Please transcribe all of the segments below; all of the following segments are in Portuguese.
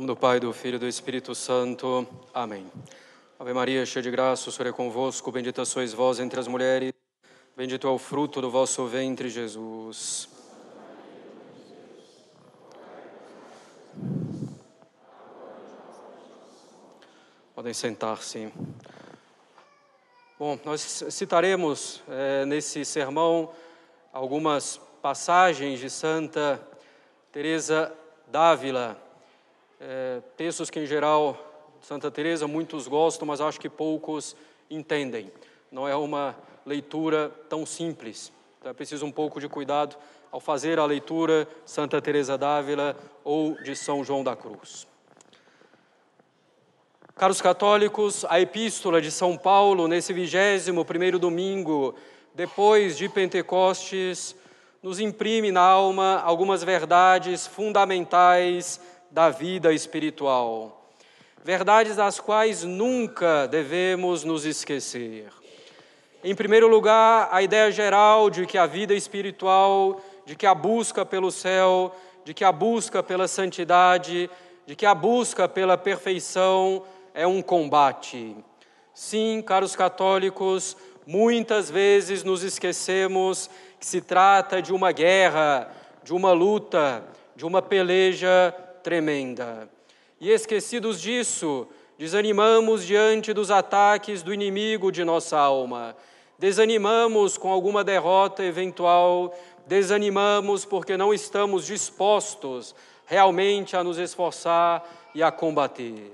Nome do Pai, do Filho e do Espírito Santo. Amém. Ave Maria, cheia de graça, o Senhor é convosco. Bendita sois vós entre as mulheres. Bendito é o fruto do vosso ventre, Jesus. Podem sentar-se. Bom, nós citaremos é, nesse sermão algumas passagens de Santa Teresa d'Ávila, é, textos que em geral Santa Teresa muitos gostam, mas acho que poucos entendem. Não é uma leitura tão simples. Então é preciso um pouco de cuidado ao fazer a leitura Santa Teresa d'Ávila ou de São João da Cruz. Caros católicos, a epístola de São Paulo, nesse vigésimo primeiro domingo, depois de Pentecostes, nos imprime na alma algumas verdades fundamentais da vida espiritual. Verdades das quais nunca devemos nos esquecer. Em primeiro lugar, a ideia geral de que a vida espiritual, de que a busca pelo céu, de que a busca pela santidade, de que a busca pela perfeição é um combate. Sim, caros católicos, muitas vezes nos esquecemos que se trata de uma guerra, de uma luta, de uma peleja tremenda. E esquecidos disso, desanimamos diante dos ataques do inimigo de nossa alma. Desanimamos com alguma derrota eventual, desanimamos porque não estamos dispostos realmente a nos esforçar e a combater.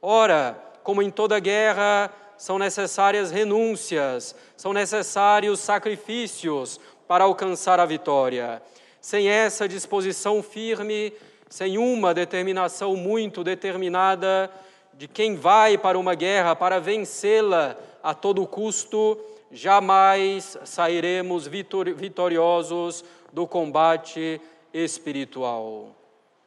Ora, como em toda guerra, são necessárias renúncias, são necessários sacrifícios para alcançar a vitória. Sem essa disposição firme, sem uma determinação muito determinada de quem vai para uma guerra para vencê-la a todo custo, jamais sairemos vitoriosos do combate espiritual.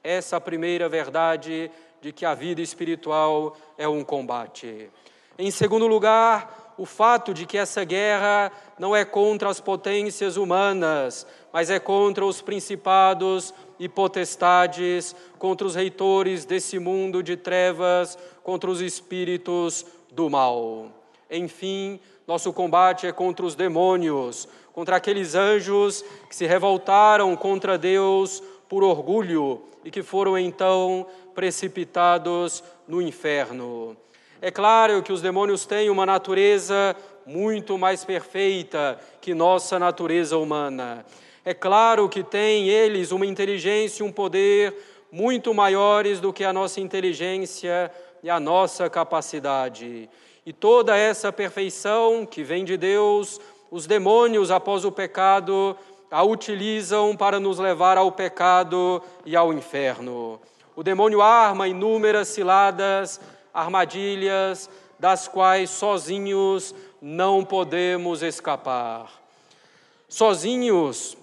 Essa é primeira verdade de que a vida espiritual é um combate. Em segundo lugar, o fato de que essa guerra não é contra as potências humanas, mas é contra os principados e potestades, contra os reitores desse mundo de trevas, contra os espíritos do mal. Enfim, nosso combate é contra os demônios, contra aqueles anjos que se revoltaram contra Deus por orgulho e que foram então precipitados no inferno. É claro que os demônios têm uma natureza muito mais perfeita que nossa natureza humana. É claro que têm eles uma inteligência e um poder muito maiores do que a nossa inteligência e a nossa capacidade. E toda essa perfeição que vem de Deus, os demônios, após o pecado, a utilizam para nos levar ao pecado e ao inferno. O demônio arma inúmeras ciladas, armadilhas, das quais sozinhos não podemos escapar. Sozinhos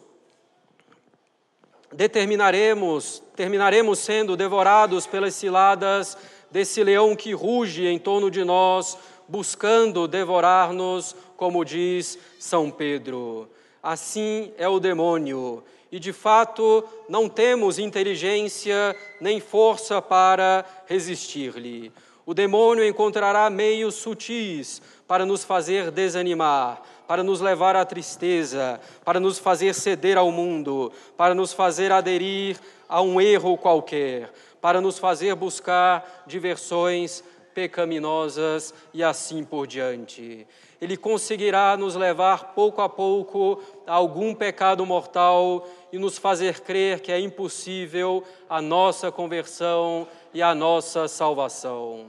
determinaremos, terminaremos sendo devorados pelas ciladas desse leão que ruge em torno de nós, buscando devorar-nos, como diz São Pedro. Assim é o demônio e de fato não temos inteligência nem força para resistir-lhe. O demônio encontrará meios sutis para nos fazer desanimar, para nos levar à tristeza, para nos fazer ceder ao mundo, para nos fazer aderir a um erro qualquer, para nos fazer buscar diversões pecaminosas e assim por diante. Ele conseguirá nos levar pouco a pouco a algum pecado mortal e nos fazer crer que é impossível a nossa conversão e a nossa salvação.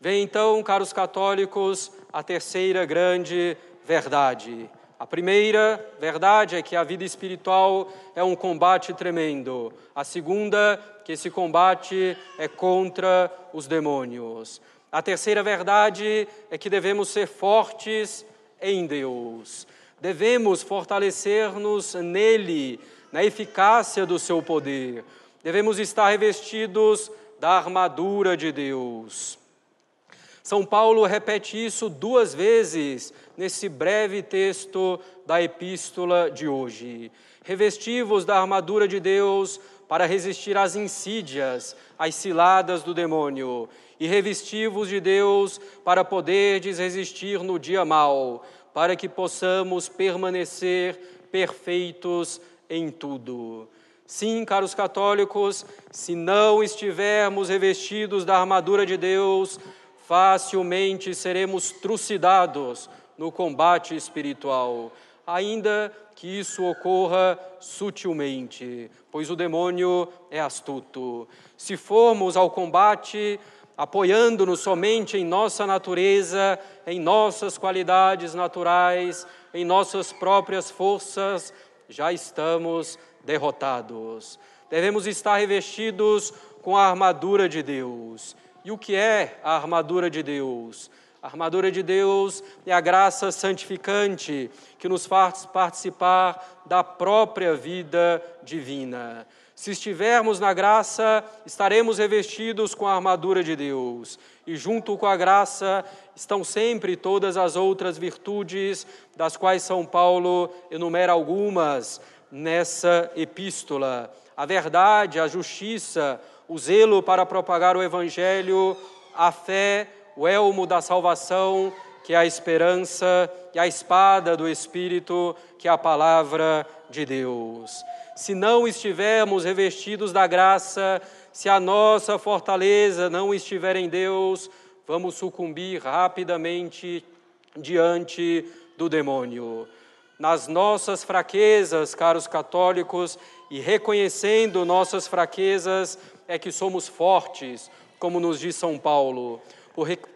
Vem então, caros católicos, a terceira grande verdade. A primeira verdade é que a vida espiritual é um combate tremendo. A segunda, que esse combate é contra os demônios. A terceira verdade é que devemos ser fortes em Deus. Devemos fortalecer-nos nele, na eficácia do seu poder. Devemos estar revestidos da armadura de Deus. São Paulo repete isso duas vezes nesse breve texto da epístola de hoje. Revestivos da armadura de Deus para resistir às insídias, às ciladas do demônio, e revesti-vos de Deus para poderdes resistir no dia mau, para que possamos permanecer perfeitos em tudo. Sim, caros católicos, se não estivermos revestidos da armadura de Deus, facilmente seremos trucidados no combate espiritual, ainda que isso ocorra sutilmente, pois o demônio é astuto. Se formos ao combate apoiando-nos somente em nossa natureza, em nossas qualidades naturais, em nossas próprias forças, já estamos derrotados. Devemos estar revestidos com a armadura de Deus. E o que é a armadura de Deus? A armadura de Deus é a graça santificante que nos faz participar da própria vida divina. Se estivermos na graça, estaremos revestidos com a armadura de Deus. E junto com a graça estão sempre todas as outras virtudes, das quais São Paulo enumera algumas nessa epístola: a verdade, a justiça, o zelo para propagar o Evangelho, a fé, o elmo da salvação, que é a esperança, e a espada do Espírito, que é a palavra de Deus. Se não estivermos revestidos da graça, se a nossa fortaleza não estiver em Deus, vamos sucumbir rapidamente diante do demônio nas nossas fraquezas, caros católicos, e reconhecendo nossas fraquezas, é que somos fortes, como nos diz São Paulo.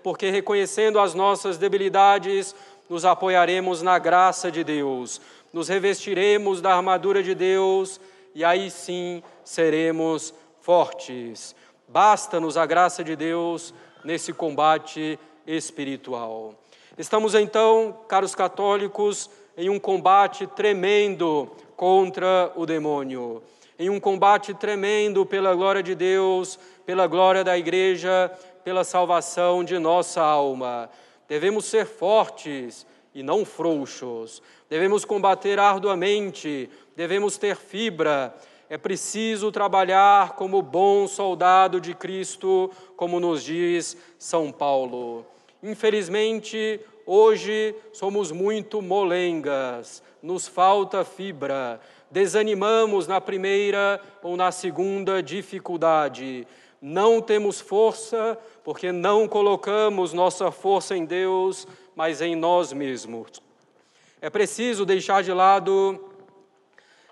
Porque reconhecendo as nossas debilidades, nos apoiaremos na graça de Deus, nos revestiremos da armadura de Deus e aí sim seremos fortes. Basta-nos a graça de Deus nesse combate espiritual. Estamos então, caros católicos, em um combate tremendo contra o demônio, em um combate tremendo pela glória de Deus, pela glória da igreja, pela salvação de nossa alma. Devemos ser fortes e não frouxos. Devemos combater arduamente, devemos ter fibra. É preciso trabalhar como bom soldado de Cristo, como nos diz São Paulo. Infelizmente, Hoje somos muito molengas, nos falta fibra, desanimamos na primeira ou na segunda dificuldade, não temos força porque não colocamos nossa força em Deus, mas em nós mesmos. É preciso deixar de lado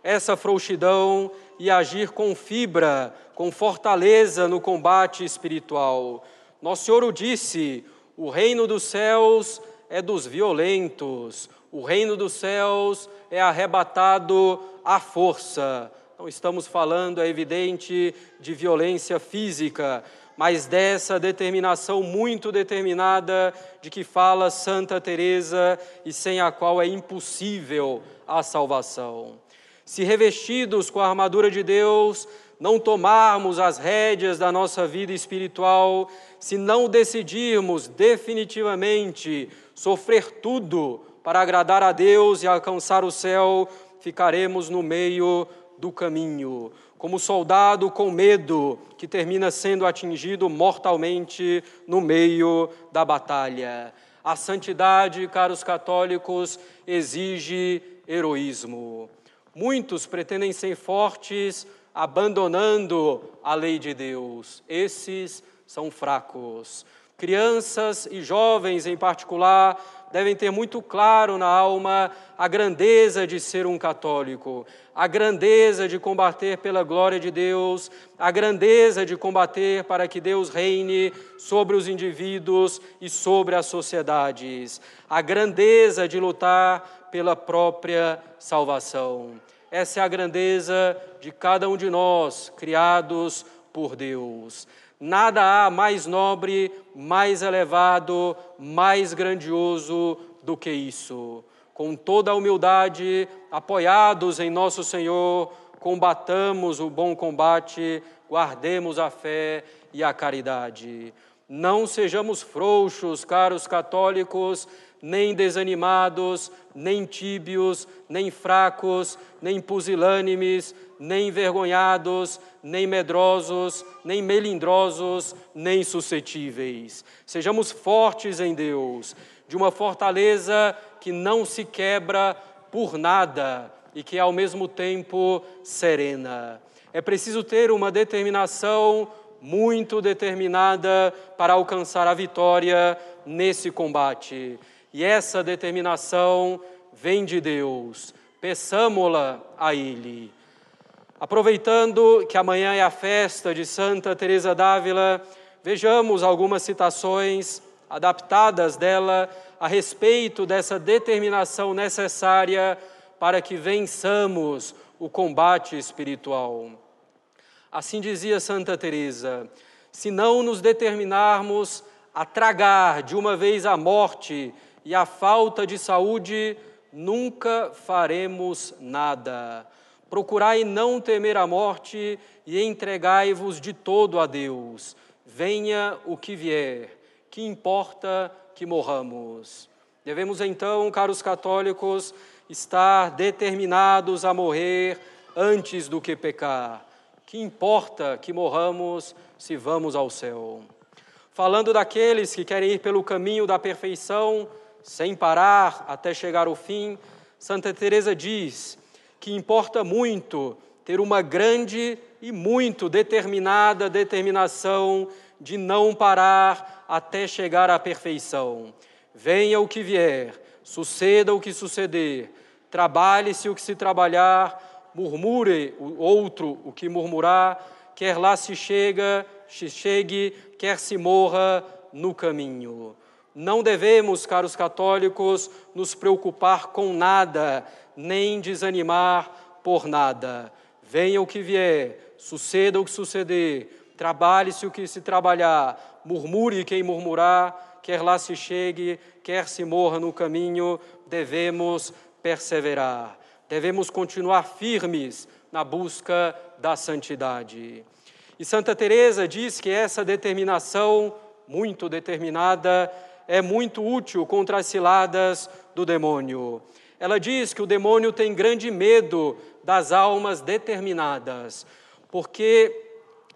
essa frouxidão e agir com fibra, com fortaleza no combate espiritual. Nosso Senhor o disse: o reino dos céus é dos violentos, o reino dos céus é arrebatado à força. Não estamos falando, é evidente, de violência física, mas dessa determinação muito determinada de que fala Santa Teresa e sem a qual é impossível a salvação. Se revestidos com a armadura de Deus, não tomarmos as rédeas da nossa vida espiritual, se não decidirmos definitivamente sofrer tudo para agradar a Deus e alcançar o céu, ficaremos no meio do caminho, como soldado com medo que termina sendo atingido mortalmente no meio da batalha. A santidade, caros católicos, exige heroísmo. Muitos pretendem ser fortes abandonando a lei de Deus. Esses são fracos. Crianças e jovens, em particular, devem ter muito claro na alma a grandeza de ser um católico, a grandeza de combater pela glória de Deus, a grandeza de combater para que Deus reine sobre os indivíduos e sobre as sociedades, a grandeza de lutar pela própria salvação. Essa é a grandeza de cada um de nós, criados por Deus. Nada há mais nobre, mais elevado, mais grandioso do que isso. Com toda a humildade, apoiados em nosso Senhor, combatamos o bom combate, guardemos a fé e a caridade. Não sejamos frouxos, caros católicos, nem desanimados, nem tíbios, nem fracos, nem pusilânimes, nem envergonhados, nem medrosos, nem melindrosos, nem suscetíveis. Sejamos fortes em Deus, de uma fortaleza que não se quebra por nada e que é ao mesmo tempo serena. É preciso ter uma determinação muito determinada para alcançar a vitória nesse combate. E essa determinação vem de Deus. Peçamo-la a Ele. Aproveitando que amanhã é a festa de Santa Teresa d'Ávila, vejamos algumas citações adaptadas dela a respeito dessa determinação necessária para que vençamos o combate espiritual. Assim dizia Santa Teresa: se não nos determinarmos a tragar de uma vez a morte e a falta de saúde, nunca faremos nada. Procurai não temer a morte e entregai-vos de todo a Deus. Venha o que vier, que importa que morramos. Devemos então, caros católicos, estar determinados a morrer antes do que pecar. Que importa que morramos se vamos ao céu. Falando daqueles que querem ir pelo caminho da perfeição, sem parar até chegar ao fim, Santa Teresa diz: que importa muito ter uma grande e muito determinada determinação de não parar até chegar à perfeição. Venha o que vier, suceda o que suceder, trabalhe-se o que se trabalhar, murmure o outro o que murmurar, quer lá se chega, se chegue, quer se morra no caminho. Não devemos, caros católicos, nos preocupar com nada, nem desanimar por nada. Venha o que vier, suceda o que suceder, trabalhe-se o que se trabalhar, murmure quem murmurar, quer lá se chegue, quer se morra no caminho, devemos perseverar. Devemos continuar firmes na busca da santidade. E Santa Teresa diz que essa determinação, muito determinada, é muito útil contra as ciladas do demônio. Ela diz que o demônio tem grande medo das almas determinadas, porque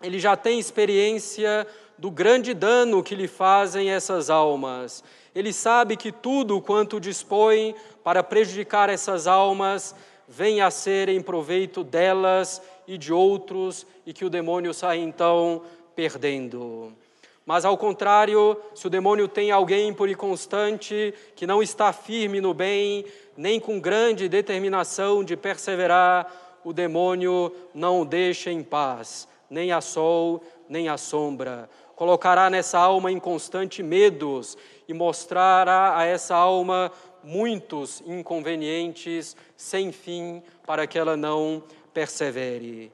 ele já tem experiência do grande dano que lhe fazem essas almas. Ele sabe que tudo quanto dispõe para prejudicar essas almas vem a ser em proveito delas e de outros, e que o demônio sai então perdendo. Mas ao contrário, se o demônio tem alguém por inconstante, que não está firme no bem, nem com grande determinação de perseverar, o demônio não o deixa em paz, nem a sol, nem a sombra. Colocará nessa alma inconstante medos e mostrará a essa alma muitos inconvenientes sem fim para que ela não persevere.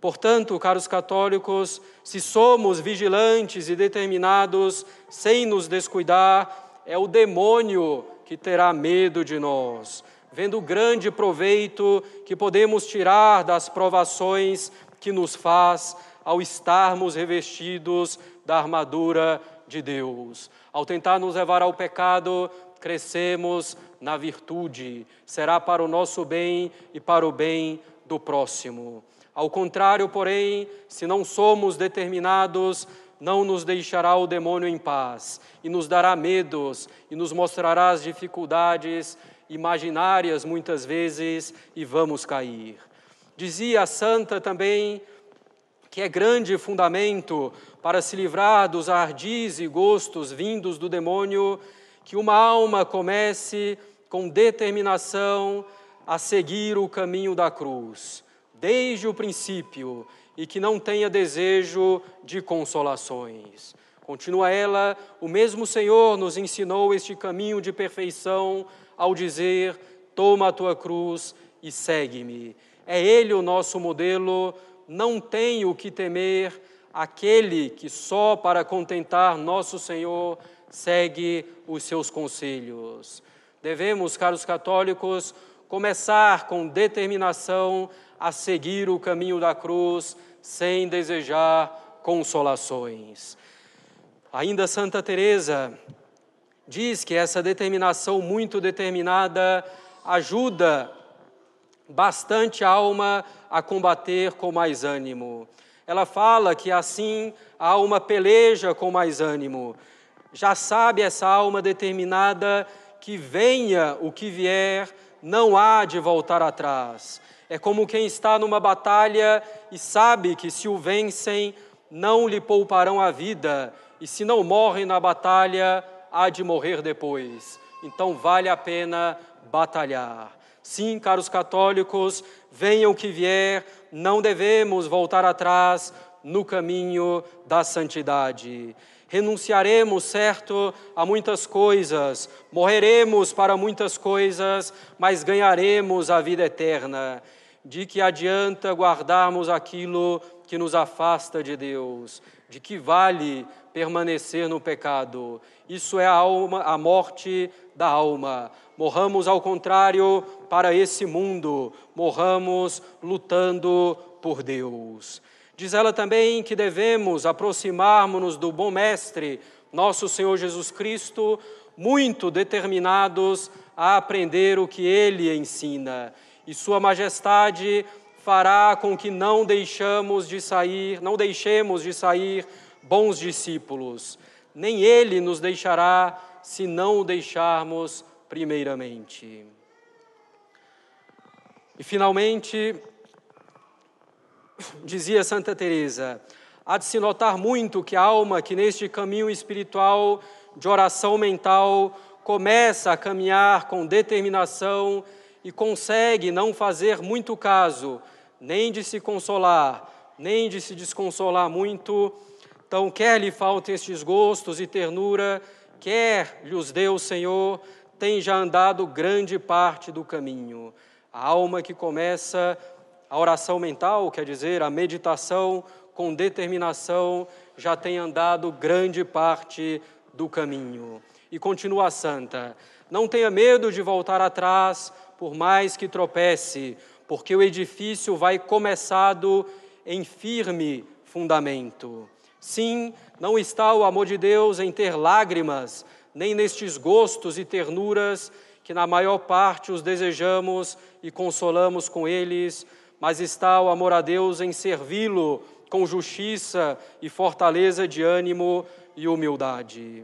Portanto, caros católicos, se somos vigilantes e determinados sem nos descuidar, é o demônio que terá medo de nós, vendo o grande proveito que podemos tirar das provações que nos faz ao estarmos revestidos da armadura de Deus. Ao tentar nos levar ao pecado, crescemos na virtude, será para o nosso bem e para o bem do próximo. Ao contrário, porém, se não somos determinados, não nos deixará o demônio em paz, e nos dará medos, e nos mostrará as dificuldades imaginárias muitas vezes, e vamos cair. Dizia a santa também que é grande fundamento para se livrar dos ardis e gostos vindos do demônio, que uma alma comece com determinação a seguir o caminho da cruz desde o princípio e que não tenha desejo de consolações. Continua ela, o mesmo Senhor nos ensinou este caminho de perfeição ao dizer: Toma a tua cruz e segue-me. É Ele o nosso modelo, não tem o que temer aquele que só para contentar nosso Senhor segue os seus conselhos. Devemos, caros católicos, começar com determinação a seguir o caminho da cruz sem desejar consolações. Ainda Santa Teresa diz que essa determinação muito determinada ajuda bastante a alma a combater com mais ânimo. Ela fala que assim a alma peleja com mais ânimo. Já sabe essa alma determinada que venha o que vier, não há de voltar atrás. É como quem está numa batalha e sabe que se o vencem, não lhe pouparão a vida, e se não morre na batalha, há de morrer depois. Então vale a pena batalhar. Sim, caros católicos, venham que vier, não devemos voltar atrás no caminho da santidade. Renunciaremos, certo, a muitas coisas, morreremos para muitas coisas, mas ganharemos a vida eterna. De que adianta guardarmos aquilo que nos afasta de Deus? De que vale permanecer no pecado? Isso é a alma, a morte da alma. Morramos ao contrário para esse mundo, morramos lutando por Deus. Diz ela também que devemos aproximar-nos do bom Mestre, nosso Senhor Jesus Cristo, muito determinados a aprender o que ele ensina. E Sua Majestade fará com que não deixamos de sair, não deixemos de sair bons discípulos. Nem ele nos deixará se não o deixarmos primeiramente. E finalmente, dizia Santa Teresa, há de se notar muito que a alma que neste caminho espiritual de oração mental começa a caminhar com determinação e consegue não fazer muito caso, nem de se consolar, nem de se desconsolar muito, então quer lhe faltem estes gostos e ternura, quer lhe os dê o Senhor, tem já andado grande parte do caminho. A alma que começa a oração mental, quer dizer, a meditação com determinação, já tem andado grande parte do caminho. E continua a santa: não tenha medo de voltar atrás, por mais que tropece, porque o edifício vai começado em firme fundamento. Sim, não está o amor de Deus em ter lágrimas, nem nestes gostos e ternuras que na maior parte os desejamos e consolamos com eles, mas está o amor a Deus em servi-lo com justiça e fortaleza de ânimo e humildade.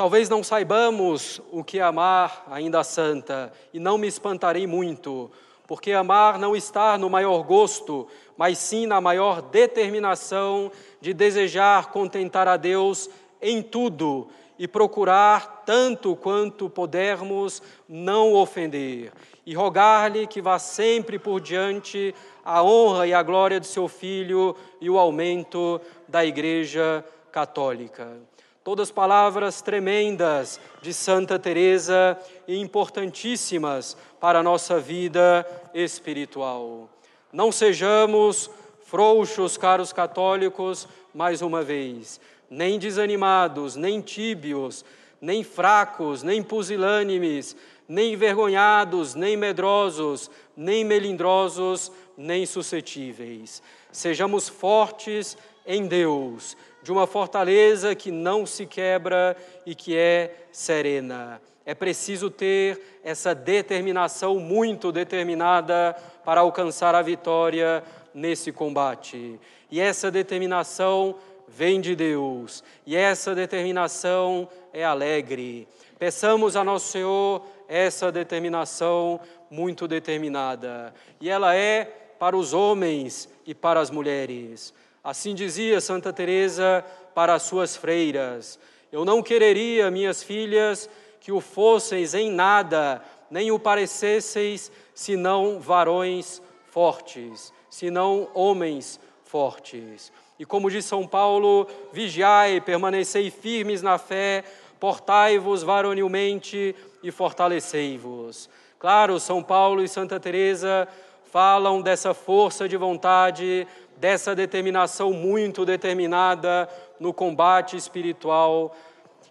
Talvez não saibamos o que é amar ainda santa, e não me espantarei muito, porque amar não está no maior gosto, mas sim na maior determinação de desejar contentar a Deus em tudo e procurar, tanto quanto pudermos, não ofender, e rogar-lhe que vá sempre por diante a honra e a glória de seu Filho e o aumento da Igreja Católica. Todas palavras tremendas de Santa Teresa e importantíssimas para a nossa vida espiritual. Não sejamos frouxos, caros católicos, mais uma vez nem desanimados, nem tíbios, nem fracos, nem pusilânimes, nem envergonhados, nem medrosos, nem melindrosos, nem suscetíveis. Sejamos fortes em Deus, de uma fortaleza que não se quebra e que é serena. É preciso ter essa determinação muito determinada para alcançar a vitória nesse combate. E essa determinação vem de Deus, e essa determinação é alegre. Peçamos a Nosso Senhor essa determinação muito determinada, e ela é para os homens e para as mulheres. Assim dizia Santa Teresa para as suas freiras: Eu não quereria, minhas filhas, que o fosseis em nada, nem o parecesseis, senão varões fortes, senão homens fortes. E como diz São Paulo, vigiai, permanecei firmes na fé, portai-vos varonilmente e fortalecei-vos. Claro, São Paulo e Santa Teresa falam dessa força de vontade, dessa determinação muito determinada no combate espiritual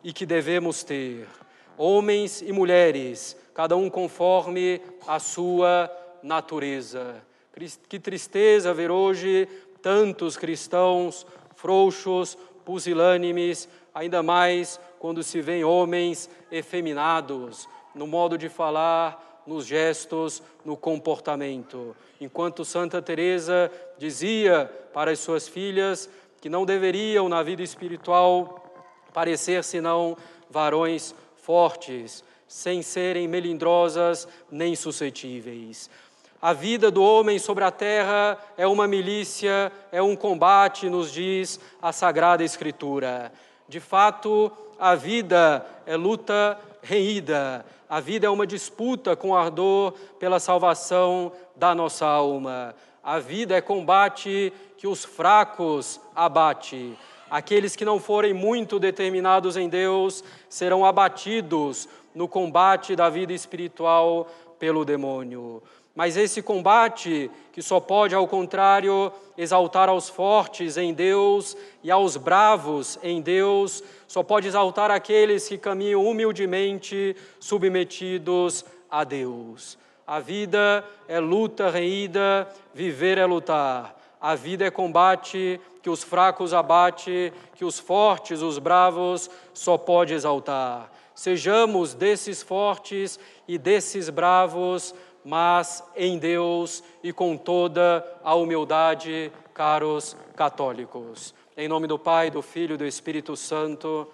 e que devemos ter. Homens e mulheres, cada um conforme a sua natureza. Que tristeza ver hoje tantos cristãos frouxos, pusilânimes, ainda mais quando se vêem homens efeminados no modo de falar, nos gestos, no comportamento. Enquanto Santa Teresa dizia para as suas filhas que não deveriam na vida espiritual parecer senão varões fortes, sem serem melindrosas nem suscetíveis. A vida do homem sobre a terra é uma milícia, é um combate, nos diz a Sagrada Escritura. De fato, a vida é luta reída, a vida é uma disputa com ardor pela salvação da nossa alma. A vida é combate que os fracos abate. Aqueles que não forem muito determinados em Deus serão abatidos no combate da vida espiritual pelo demônio. Mas esse combate, que só pode, ao contrário, exaltar aos fortes em Deus e aos bravos em Deus, só pode exaltar aqueles que caminham humildemente submetidos a Deus. A vida é luta reída, viver é lutar. A vida é combate que os fracos abate, que os fortes, os bravos, só pode exaltar. Sejamos desses fortes e desses bravos mas em Deus e com toda a humildade, caros católicos. Em nome do Pai, do Filho e do Espírito Santo.